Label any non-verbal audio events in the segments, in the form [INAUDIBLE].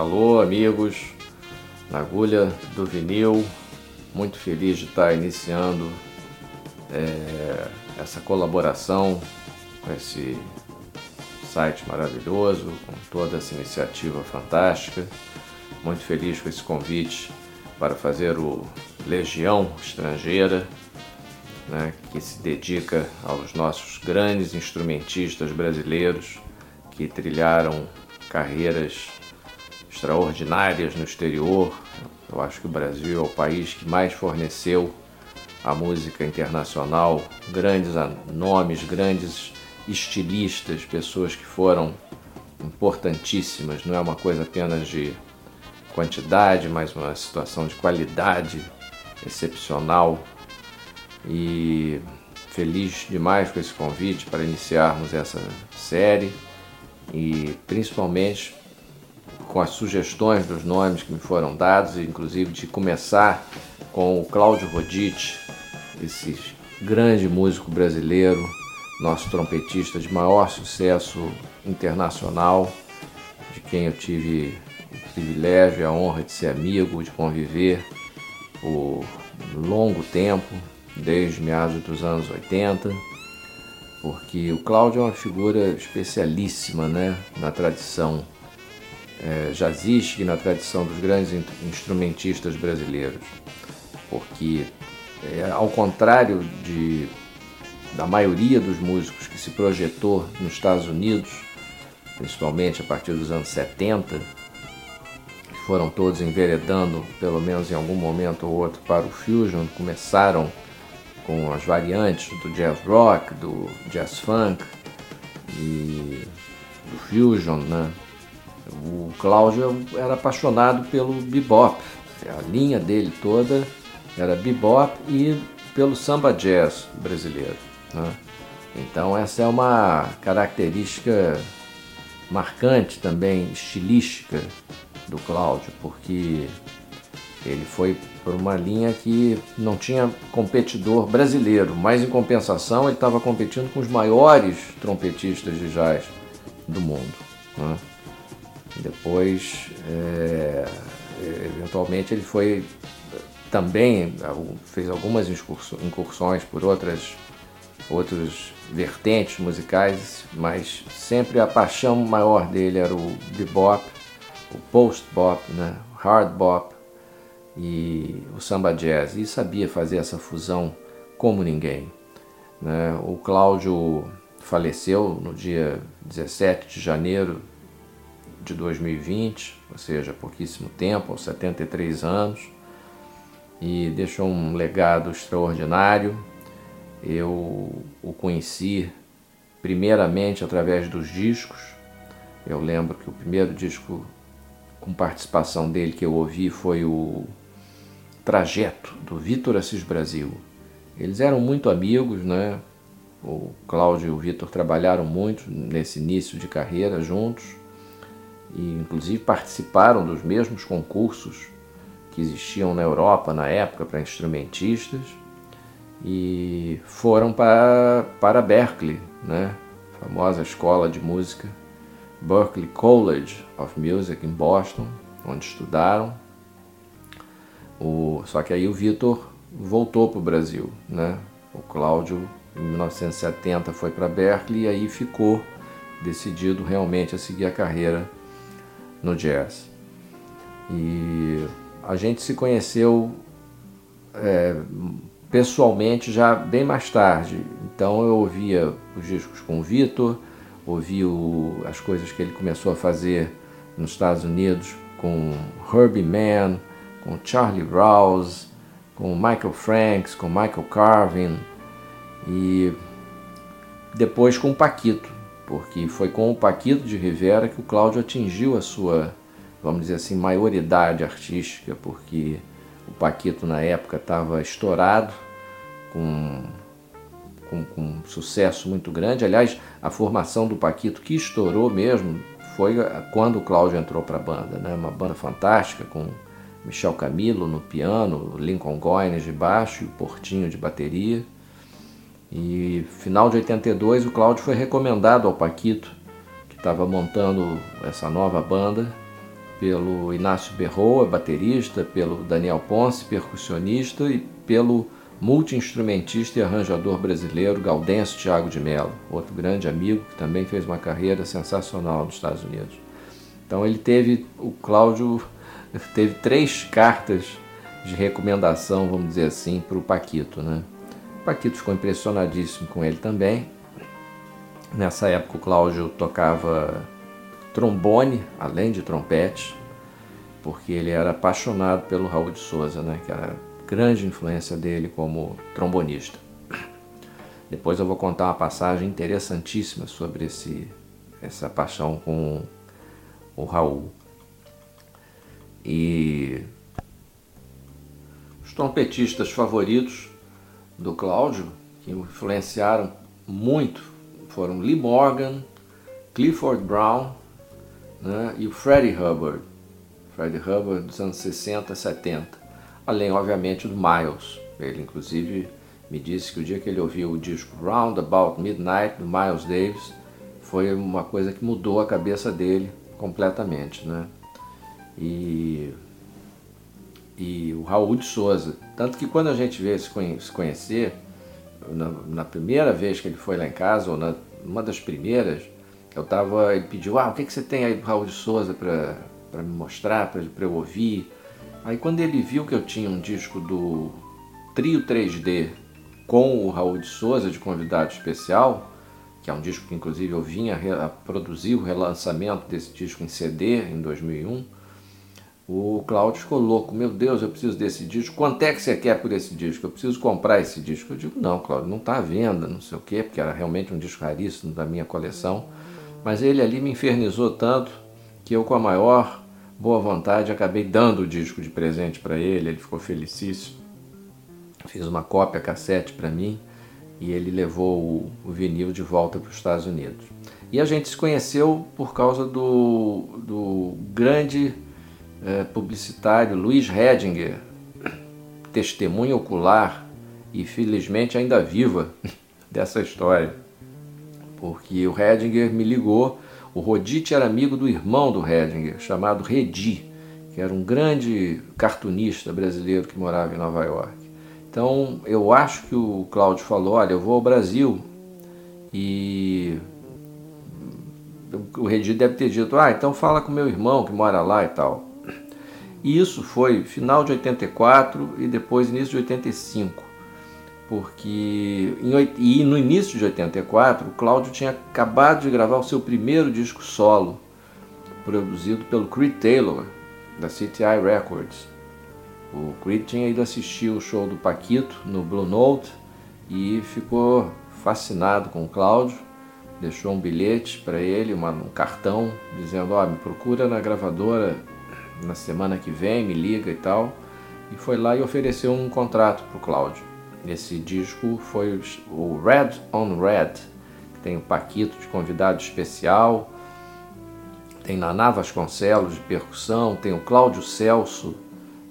Alô, amigos, na agulha do vinil, muito feliz de estar iniciando é, essa colaboração com esse site maravilhoso, com toda essa iniciativa fantástica. Muito feliz com esse convite para fazer o Legião Estrangeira, né, que se dedica aos nossos grandes instrumentistas brasileiros que trilharam carreiras extraordinárias no exterior. Eu acho que o Brasil é o país que mais forneceu a música internacional, grandes nomes, grandes estilistas, pessoas que foram importantíssimas. Não é uma coisa apenas de quantidade, mas uma situação de qualidade excepcional. E feliz demais com esse convite para iniciarmos essa série e principalmente com as sugestões dos nomes que me foram dados, inclusive de começar com o Cláudio Rodite, esse grande músico brasileiro, nosso trompetista de maior sucesso internacional, de quem eu tive o privilégio e a honra de ser amigo, de conviver por longo tempo, desde meados dos anos 80, porque o Cláudio é uma figura especialíssima né, na tradição é, jazzística e na tradição dos grandes instrumentistas brasileiros, porque é, ao contrário de, da maioria dos músicos que se projetou nos Estados Unidos, principalmente a partir dos anos 70, que foram todos enveredando, pelo menos em algum momento ou outro, para o fusion, começaram com as variantes do jazz rock, do jazz funk e do fusion, né? O Cláudio era apaixonado pelo bebop, a linha dele toda era bebop e pelo samba jazz brasileiro. Né? Então essa é uma característica marcante também, estilística do Cláudio, porque ele foi por uma linha que não tinha competidor brasileiro, mas em compensação ele estava competindo com os maiores trompetistas de jazz do mundo. Né? Depois, é, eventualmente, ele foi também fez algumas incursões por outras outros vertentes musicais, mas sempre a paixão maior dele era o bebop, o post-bop, né, hard bop e o samba jazz. E sabia fazer essa fusão como ninguém. Né? O Cláudio faleceu no dia 17 de janeiro de 2020, ou seja, pouquíssimo tempo, aos 73 anos, e deixou um legado extraordinário. Eu o conheci primeiramente através dos discos. Eu lembro que o primeiro disco com participação dele que eu ouvi foi o Trajeto, do Vitor Assis Brasil. Eles eram muito amigos, né? O Cláudio e o Vitor trabalharam muito nesse início de carreira juntos e inclusive participaram dos mesmos concursos que existiam na Europa na época para instrumentistas e foram para, para Berkeley, né? a famosa escola de música, Berkeley College of Music em Boston, onde estudaram. O, só que aí o Vitor voltou para o Brasil, né? O Cláudio em 1970 foi para Berkeley e aí ficou decidido realmente a seguir a carreira no jazz. E a gente se conheceu é, pessoalmente já bem mais tarde. Então eu ouvia os discos com o Vitor, ouvi o, as coisas que ele começou a fazer nos Estados Unidos com Herbie Mann, com Charlie Rouse, com Michael Franks, com Michael Carvin e depois com Paquito, porque foi com o Paquito de Rivera que o Cláudio atingiu a sua, vamos dizer assim, maioridade artística, porque o Paquito na época estava estourado, com, com, com um sucesso muito grande. Aliás, a formação do Paquito que estourou mesmo foi quando o Cláudio entrou para a banda, né? Uma banda fantástica com Michel Camilo no piano, Lincoln Goines de baixo e o Portinho de bateria. E final de 82 o Cláudio foi recomendado ao Paquito, que estava montando essa nova banda, pelo Inácio Berroa, baterista, pelo Daniel Ponce, percussionista, e pelo multi-instrumentista e arranjador brasileiro Gaudêncio Thiago de Mello, outro grande amigo que também fez uma carreira sensacional nos Estados Unidos. Então ele teve, o Cláudio teve três cartas de recomendação, vamos dizer assim, para o Paquito, né? Paquito ficou impressionadíssimo com ele também. Nessa época o Cláudio tocava trombone, além de trompete, porque ele era apaixonado pelo Raul de Souza, né, que era grande influência dele como trombonista. Depois eu vou contar uma passagem interessantíssima sobre esse, essa paixão com o Raul. E os trompetistas favoritos do Cláudio, que influenciaram muito, foram Lee Morgan, Clifford Brown né, e o Freddie Hubbard. Freddie Hubbard dos anos 60, 70. Além, obviamente, do Miles. Ele, inclusive, me disse que o dia que ele ouviu o disco Round About Midnight, do Miles Davis, foi uma coisa que mudou a cabeça dele completamente. Né? E e o Raul de Souza. Tanto que quando a gente veio se conhecer, na, na, primeira vez que ele foi lá em casa, ou na uma das primeiras, eu tava, ele pediu, ah, o que, que você tem aí do Raul de Souza para me mostrar, para eu ouvir? Aí quando ele viu que eu tinha um disco do Trio 3D com o Raul de Souza de convidado especial, que é um disco que inclusive eu vinha a produzir o relançamento desse disco em CD em 2001, o Cláudio ficou louco, meu Deus, eu preciso desse disco. Quanto é que você quer por esse disco? Eu preciso comprar esse disco. Eu digo, não, Cláudio, não está à venda, não sei o quê, porque era realmente um disco raríssimo da minha coleção. Mas ele ali me infernizou tanto que eu, com a maior boa vontade, acabei dando o disco de presente para ele. Ele ficou felicíssimo. Fiz uma cópia cassete para mim e ele levou o, vinil de volta para os Estados Unidos. E a gente se conheceu por causa do, do grande é, publicitário Luiz Redinger, testemunha ocular e felizmente ainda viva [LAUGHS] dessa história. Porque o Redinger me ligou, o Rodite era amigo do irmão do Redinger, chamado Redi, que era um grande cartunista brasileiro que morava em Nova York. Então eu acho que o Cláudio falou: olha, eu vou ao Brasil e o Redi deve ter dito: ah, então fala com meu irmão que mora lá e tal. E isso foi final de 84 e depois início de 85. Porque em, e no início de 84, o Cláudio tinha acabado de gravar o seu primeiro disco solo, produzido pelo Creed Taylor, da CTI Records. O Creed tinha ido assistir o show do Paquito no Blue Note e ficou fascinado com o Cláudio. Deixou um bilhete para ele, uma, um cartão, dizendo: oh, me procura na gravadora na semana que vem, me liga e tal. E foi lá e ofereceu um contrato para o Cláudio. Esse disco foi o Red on Red, que tem o Paquito de convidado especial, tem Naná Vasconcelos de percussão, tem o Cláudio Celso,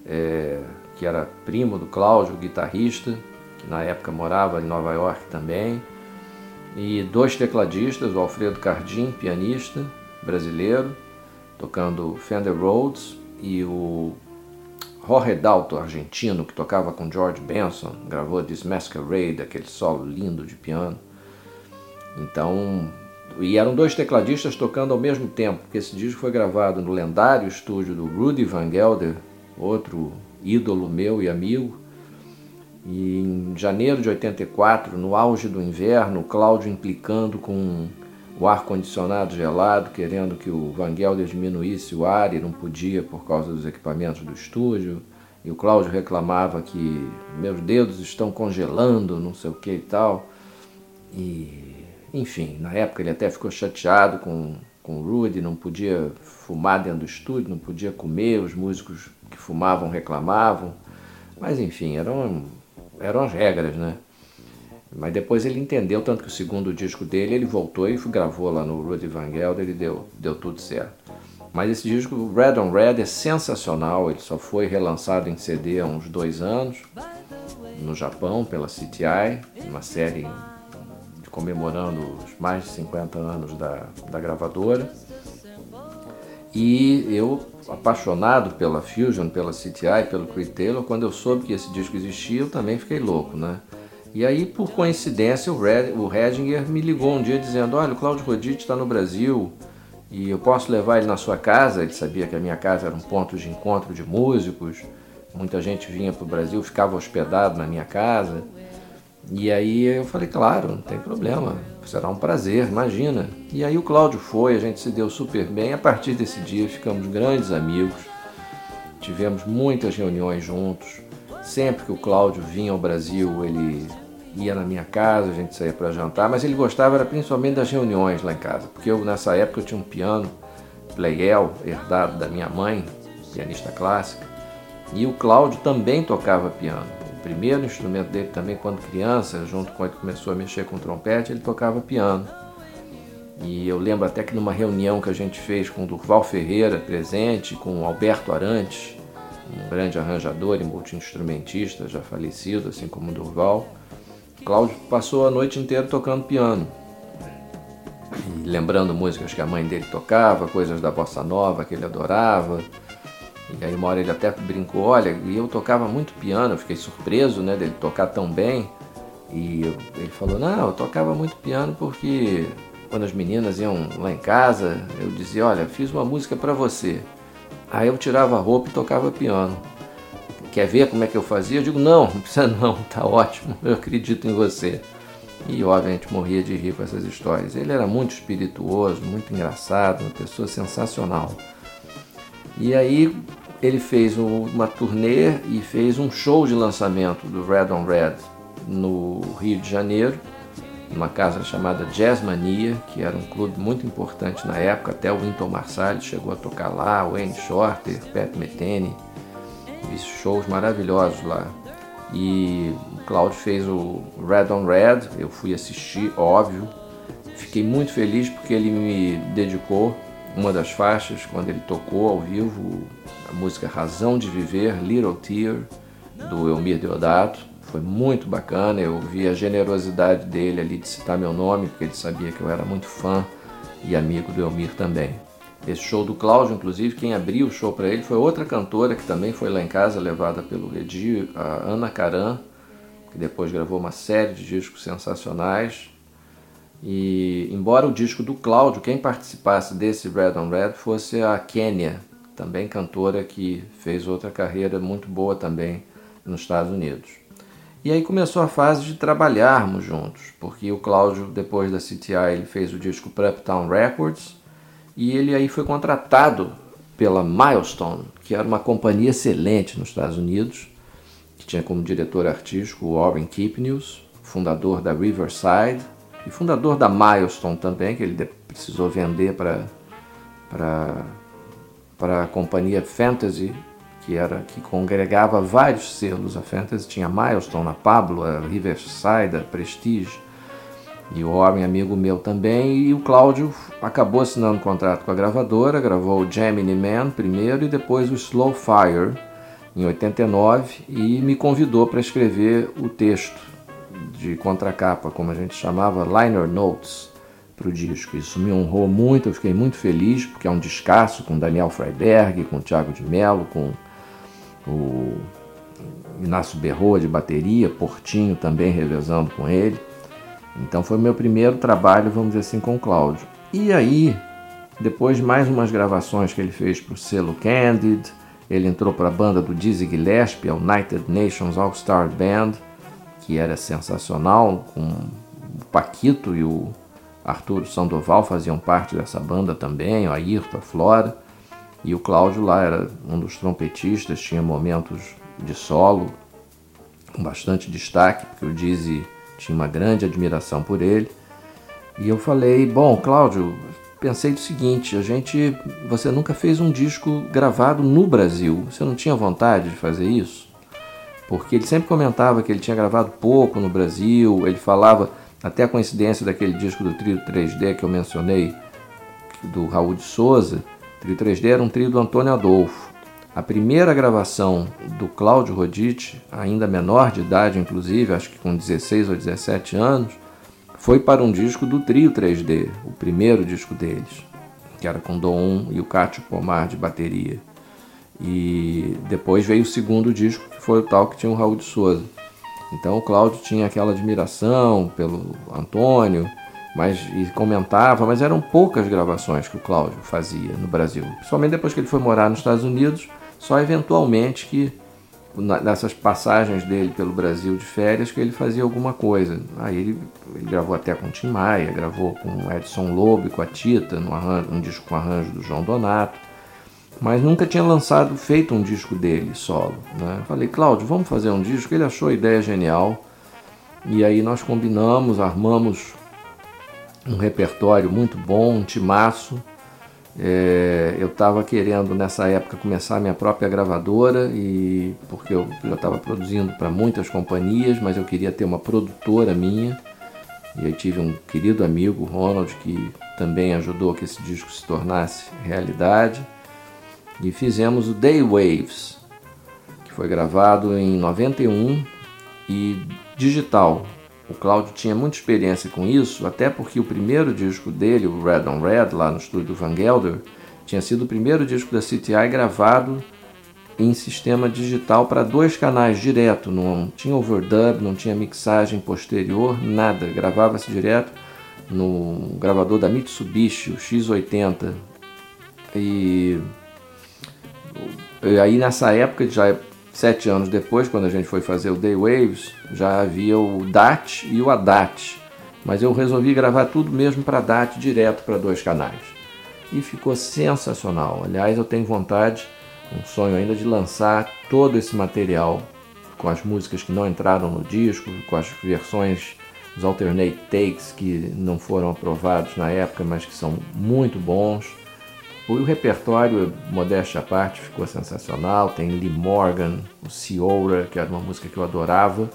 é, que era primo do Cláudio, guitarrista, que na época morava em Nova York também, e dois tecladistas, o Alfredo Cardim, pianista brasileiro, tocando Fender Rhodes, e o Jorge Dalto, argentino, que tocava com George Benson, gravou This Masquerade, aquele solo lindo de piano. Então, e eram dois tecladistas tocando ao mesmo tempo, porque esse disco foi gravado no lendário estúdio do Rudy Van Gelder, outro ídolo meu e amigo. E em janeiro de 84, no auge do inverno, Cláudio implicando com o ar-condicionado gelado, querendo que o Van Gelder diminuísse o ar e não podia por causa dos equipamentos do estúdio. E o Cláudio reclamava que meus dedos estão congelando, não sei o que e tal. E, enfim, na época ele até ficou chateado com, com o Rudy, não podia fumar dentro do estúdio, não podia comer, os músicos que fumavam reclamavam. Mas enfim, eram, eram as regras, né? Mas depois ele entendeu, tanto que o segundo disco dele ele voltou e gravou lá no Rudy Van Gelder e deu, deu tudo certo. Mas esse disco, Red on Red, é sensacional. Ele só foi relançado em CD há uns dois anos no Japão pela CTI, uma série comemorando os mais de 50 anos da, da gravadora. E eu, apaixonado pela Fusion, pela CTI, pelo Creed Taylor, quando eu soube que esse disco existia, eu também fiquei louco, né? E aí, por coincidência, o, Red, o Redinger me ligou um dia dizendo: Olha, o Claudio Rodite está no Brasil e eu posso levar ele na sua casa. Ele sabia que a minha casa era um ponto de encontro de músicos. Muita gente vinha para o Brasil, ficava hospedado na minha casa. E aí eu falei: Claro, não tem problema, será um prazer, imagina. E aí o Cláudio foi, a gente se deu super bem. A partir desse dia ficamos grandes amigos, tivemos muitas reuniões juntos. Sempre que o Cláudio vinha ao Brasil, ele ia na minha casa, a gente saía para jantar, mas ele gostava era principalmente das reuniões lá em casa, porque eu nessa época eu tinha um piano Pleyel herdado da minha mãe, pianista clássica, e o Cláudio também tocava piano. O primeiro instrumento dele também quando criança, junto com ele começou a mexer com trompete, ele tocava piano. E eu lembro até que numa reunião que a gente fez com o Durval Ferreira presente, com o Alberto Arantes, um grande arranjador e multi-instrumentista, já falecido, assim como o Durval, Cláudio passou a noite inteira tocando piano. Lembrando músicas que a mãe dele tocava, coisas da bossa nova que ele adorava. E aí uma hora ele até brincou, olha, e eu tocava muito piano, eu fiquei surpreso né, dele tocar tão bem. E ele falou, não, eu tocava muito piano porque quando as meninas iam lá em casa, eu dizia, olha, fiz uma música para você. Aí eu tirava a roupa e tocava piano. Quer ver como é que eu fazia? Eu digo, não, [LAUGHS] não precisa não, tá ótimo, eu acredito em você. E obviamente morria de rir com essas histórias. Ele era muito espirituoso, muito engraçado, uma pessoa sensacional. E aí ele fez uma turnê e fez um show de lançamento do Red on Red no Rio de Janeiro numa casa chamada Jazz Mania, que era um clube muito importante na época, até o Winton Marsalis chegou a tocar lá, Wayne Shorter, Pat Metheny, shows maravilhosos lá. E o Claudio fez o Red on Red, eu fui assistir, óbvio. Fiquei muito feliz porque ele me dedicou uma das faixas quando ele tocou ao vivo, a música Razão de Viver, Little Tear, do Elmir Deodato. Foi muito bacana, eu vi a generosidade dele ali de citar meu nome, porque ele sabia que eu era muito fã e amigo do Elmir também. Esse show do Cláudio, inclusive, quem abriu o show para ele foi outra cantora que também foi lá em casa, levada pelo Redi, a Ana Caran, que depois gravou uma série de discos sensacionais. E embora o disco do Cláudio, quem participasse desse Red on Red fosse a Kenya, também cantora que fez outra carreira muito boa também nos Estados Unidos. E aí começou a fase de trabalharmos juntos, porque o Cláudio, depois da CTI, ele fez o disco Uptown Records e ele aí foi contratado pela Milestone, que era uma companhia excelente nos Estados Unidos, que tinha como diretor artístico o Warren Kipnius, fundador da Riverside e fundador da Milestone também, que ele precisou vender para para a companhia Fantasy que era que congregava vários selos. A Fantasy tinha Milestone, a Pablo, a Riverside, a Prestige e o homem amigo meu também. E o Cláudio acabou assinando um contrato com a gravadora, gravou o Gemini Man primeiro e depois o Slow Fire em 89 e me convidou para escrever o texto de contracapa, como a gente chamava, liner notes para o disco. Isso me honrou muito, eu fiquei muito feliz, porque é um descasso com Daniel Freiberg, com Tiago de Mello, com o Inácio Berroa de bateria, Portinho também revezando com ele. Então foi meu primeiro trabalho, vamos dizer assim, com o Cláudio. E aí, depois de mais umas gravações que ele fez para o selo Candid, ele entrou para a banda do Dizzy Gillespie, a United Nations All Star Band, que era sensacional, com o Paquito e o Arthur Sandoval faziam parte dessa banda também, o Ayrton, a Flora. E o Cláudio lá era um dos trompetistas, tinha momentos de solo com bastante destaque, porque o Dizzy tinha uma grande admiração por ele. E eu falei, bom, Cláudio, pensei do seguinte, a gente, você nunca fez um disco gravado no Brasil, você não tinha vontade de fazer isso? Porque ele sempre comentava que ele tinha gravado pouco no Brasil, ele falava, até a coincidência daquele disco do trio 3D que eu mencionei, do Raul de Souza, o trio 3D era um trio do Antônio Adolfo. A primeira gravação do Cláudio Rodite, ainda menor de idade inclusive, acho que com 16 ou 17 anos, foi para um disco do Trio 3D, o primeiro disco deles, que era com Dom e o Cátio Pomar de bateria. E depois veio o segundo disco, que foi o tal que tinha o Raul de Souza. Então o Cláudio tinha aquela admiração pelo Antônio, mas e comentava, mas eram poucas gravações que o Cláudio fazia no Brasil. Principalmente depois que ele foi morar nos Estados Unidos, só eventualmente que nessas passagens dele pelo Brasil de férias que ele fazia alguma coisa. Aí ele, ele gravou até com Tim Maia, gravou com Edson Lobo com a Tita, no arranjo, um disco com arranjo do João Donato, mas nunca tinha lançado, feito um disco dele solo. Né? Falei, Cláudio, vamos fazer um disco. Ele achou a ideia genial e aí nós combinamos, armamos um repertório muito bom, um timaço. É, eu estava querendo nessa época começar a minha própria gravadora e porque eu já estava produzindo para muitas companhias, mas eu queria ter uma produtora minha. E aí tive um querido amigo, Ronald, que também ajudou que esse disco se tornasse realidade. E fizemos o Day Waves, que foi gravado em 91 e digital, o Cláudio tinha muita experiência com isso, até porque o primeiro disco dele, o Red on Red, lá no estúdio do Van Gelder, tinha sido o primeiro disco da CTI gravado em sistema digital para dois canais direto, não tinha overdub, não tinha mixagem posterior, nada, gravava-se direto no gravador da Mitsubishi, o X80. E, e aí nessa época já Sete anos depois, quando a gente foi fazer o Day Waves, já havia o DAT e o ADAT, mas eu resolvi gravar tudo mesmo para DAT direto para dois canais. E ficou sensacional. Aliás, eu tenho vontade, um sonho ainda de lançar todo esse material com as músicas que não entraram no disco, com as versões, os alternate takes que não foram aprovados na época, mas que são muito bons o repertório, modéstia à parte, ficou sensacional. Tem Lee Morgan, o Ciora, que era uma música que eu adorava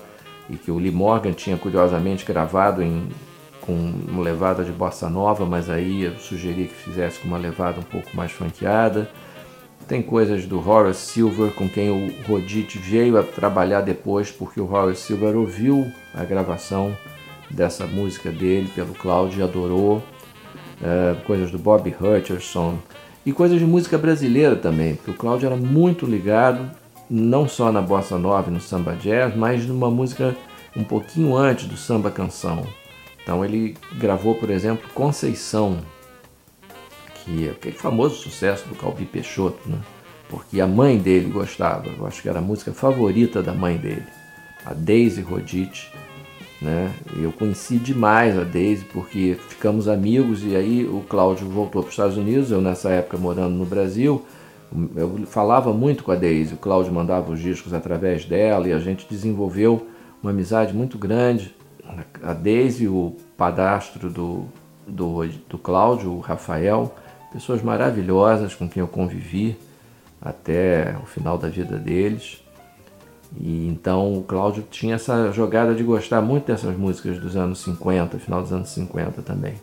e que o Lee Morgan tinha curiosamente gravado em, com uma levada de bossa nova, mas aí eu sugeri que fizesse com uma levada um pouco mais funkeada. Tem coisas do Horace Silver, com quem o Rodit veio a trabalhar depois, porque o Horace Silver ouviu a gravação dessa música dele pelo Cláudio e adorou. Uh, coisas do Bob Hutcherson, e coisas de música brasileira também, porque o Cláudio era muito ligado não só na bossa nova e no samba jazz, mas numa música um pouquinho antes do samba canção. Então ele gravou, por exemplo, Conceição, que é aquele famoso sucesso do Calbi Peixoto, né? porque a mãe dele gostava, eu acho que era a música favorita da mãe dele, a Daisy Rodite, né? Eu conheci demais a Daisy porque ficamos amigos e aí o Cláudio voltou para os Estados Unidos, eu nessa época morando no Brasil, eu falava muito com a Daisy, o Cláudio mandava os discos através dela e a gente desenvolveu uma amizade muito grande. A Daisy, o padastro do, do, do Cláudio, o Rafael, pessoas maravilhosas com quem eu convivi até o final da vida deles. E então o Cláudio tinha essa jogada de gostar muito dessas músicas dos anos 50, final dos anos 50 também.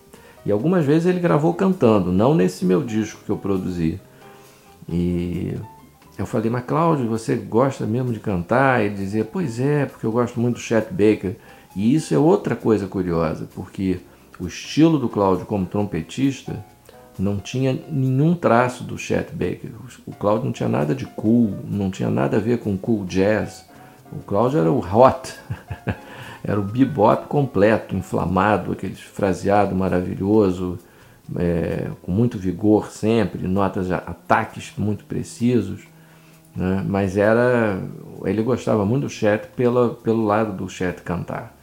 E algumas vezes ele gravou cantando, não nesse meu disco que eu produzi. E eu falei, mas Cláudio, você gosta mesmo de cantar? Ele dizia, pois é, porque eu gosto muito do Chet Baker. E isso é outra coisa curiosa, porque o estilo do Cláudio como trompetista não tinha nenhum traço do Chet Baker. O Cláudio não tinha nada de cool, não tinha nada a ver com cool jazz. O Cláudio era o hot, [LAUGHS] era o bebop completo, inflamado, aquele fraseado maravilhoso, é, com muito vigor sempre, notas, ataques muito precisos. Né? Mas era, ele gostava muito do Chet pela, pelo lado do Chet cantar.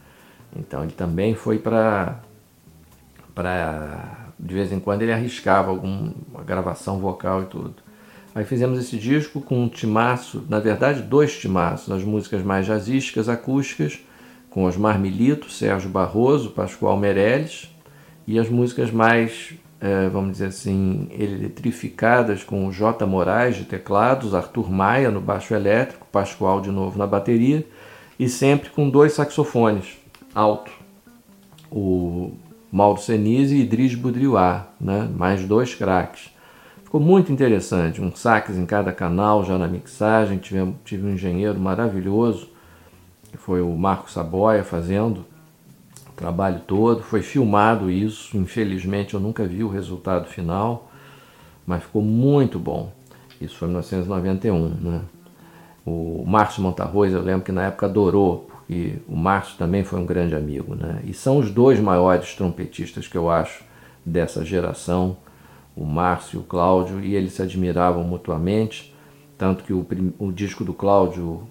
Então ele também foi para para de vez em quando ele arriscava alguma gravação vocal e tudo. Aí fizemos esse disco com um timaço, na verdade dois timaços, as músicas mais jazzísticas, acústicas, com Osmar Milito, Sérgio Barroso, Pascoal Meirelles, e as músicas mais, é, vamos dizer assim, eletrificadas com o J. Moraes de teclados, Arthur Maia no baixo elétrico, Pascoal de novo na bateria, e sempre com dois saxofones alto, o Mauro Senise e Idris Budriuá, né? mais dois craques. Ficou muito interessante, um sax em cada canal já na mixagem, tive, tive um engenheiro maravilhoso, que foi o Marco Saboia fazendo o trabalho todo, foi filmado isso, infelizmente eu nunca vi o resultado final, mas ficou muito bom. Isso foi em 1991, né? O Márcio Montarroz, eu lembro que na época adorou, e o Márcio também foi um grande amigo, né? E são os dois maiores trompetistas que eu acho dessa geração, o Márcio e o Cláudio, e eles se admiravam mutuamente, tanto que o, o disco do Cláudio,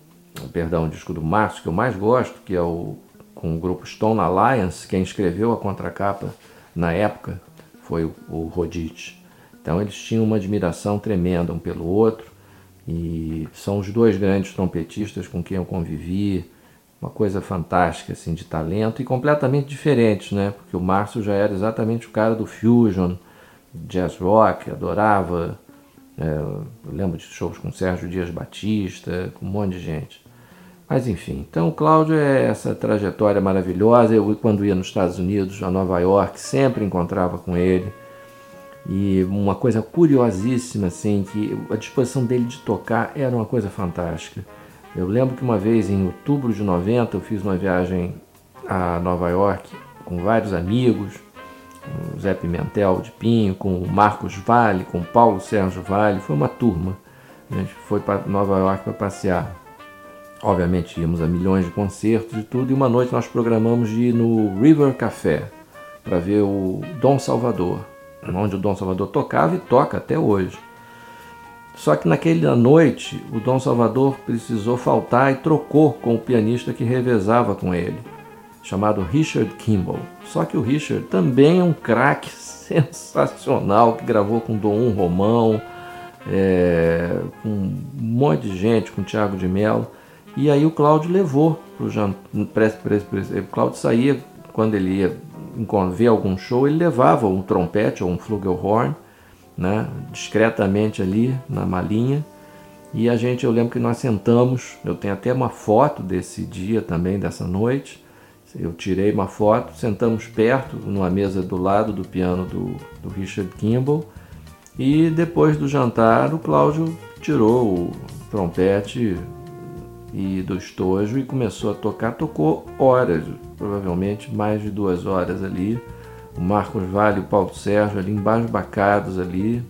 perdão, o disco do Márcio que eu mais gosto, que é o com o grupo Stone Alliance, quem escreveu a contracapa na época foi o, o Rodite. Então eles tinham uma admiração tremenda um pelo outro e são os dois grandes trompetistas com quem eu convivi, uma coisa fantástica assim de talento e completamente diferentes, né? Porque o Márcio já era exatamente o cara do fusion, jazz rock, adorava. É, lembro de shows com Sérgio Dias Batista, com um monte de gente. Mas enfim, então o Cláudio é essa trajetória maravilhosa. Eu, quando ia nos Estados Unidos, a Nova York, sempre encontrava com ele. E uma coisa curiosíssima, assim, que a disposição dele de tocar era uma coisa fantástica. Eu lembro que uma vez, em outubro de 90, eu fiz uma viagem a Nova York com vários amigos, com o Zé Pimentel de Pinho, com o Marcos Vale, com o Paulo Sérgio Vale, foi uma turma. A gente foi para Nova York para passear. Obviamente íamos a milhões de concertos e tudo, e uma noite nós programamos de ir no River Café para ver o Dom Salvador, onde o Dom Salvador tocava e toca até hoje. Só que naquela noite o Dom Salvador precisou faltar e trocou com o pianista que revezava com ele, chamado Richard Kimball. Só que o Richard também é um craque [LAUGHS] sensacional que gravou com Dom Romão, é, com um monte de gente, com Tiago de Mello. E aí o Cláudio levou para o jantar. O Cláudio saía, quando ele ia ver algum show, ele levava um trompete ou um flugelhorn né, discretamente ali na malinha. E a gente, eu lembro que nós sentamos, eu tenho até uma foto desse dia também, dessa noite. Eu tirei uma foto, sentamos perto, numa mesa do lado do piano do, do Richard Kimball. E depois do jantar, o Cláudio tirou o trompete e do estojo e começou a tocar. Tocou horas, provavelmente mais de duas horas ali o Marcos Vale o Paulo Sérgio ali embasbacados ali,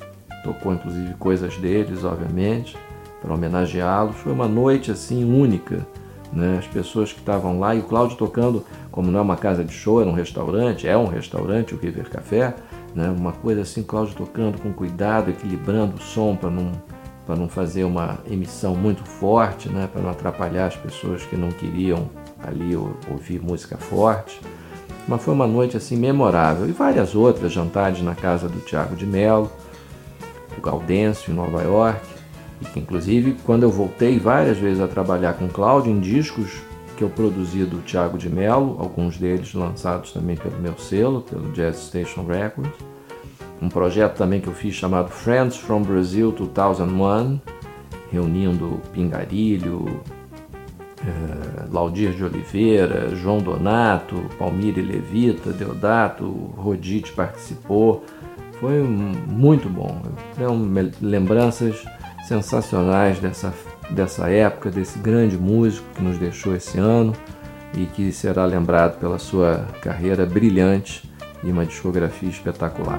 tocou inclusive coisas deles, obviamente, para homenageá-los. Foi uma noite assim única, né? As pessoas que estavam lá e o Cláudio tocando, como não é uma casa de show, era um restaurante, é um restaurante, o River Café, né? Uma coisa assim, Cláudio tocando com cuidado, equilibrando o som para não para não fazer uma emissão muito forte, né? Para não atrapalhar as pessoas que não queriam ali ouvir música forte. Mas foi uma noite assim memorável. E várias outras jantares na casa do Tiago de Mello, o Gaudêncio em Nova York. E que inclusive quando eu voltei várias vezes a trabalhar com Cláudio em discos que eu produzi do Tiago de Mello, alguns deles lançados também pelo meu selo, pelo Jazz Station Records. Um projeto também que eu fiz chamado Friends from Brazil 2001, reunindo Pingarilho, Laudir de Oliveira, João Donato, Palmira e Levita, Deodato, Rodite participou. Foi muito bom. Tenho lembranças sensacionais dessa, dessa época, desse grande músico que nos deixou esse ano e que será lembrado pela sua carreira brilhante e uma discografia espetacular.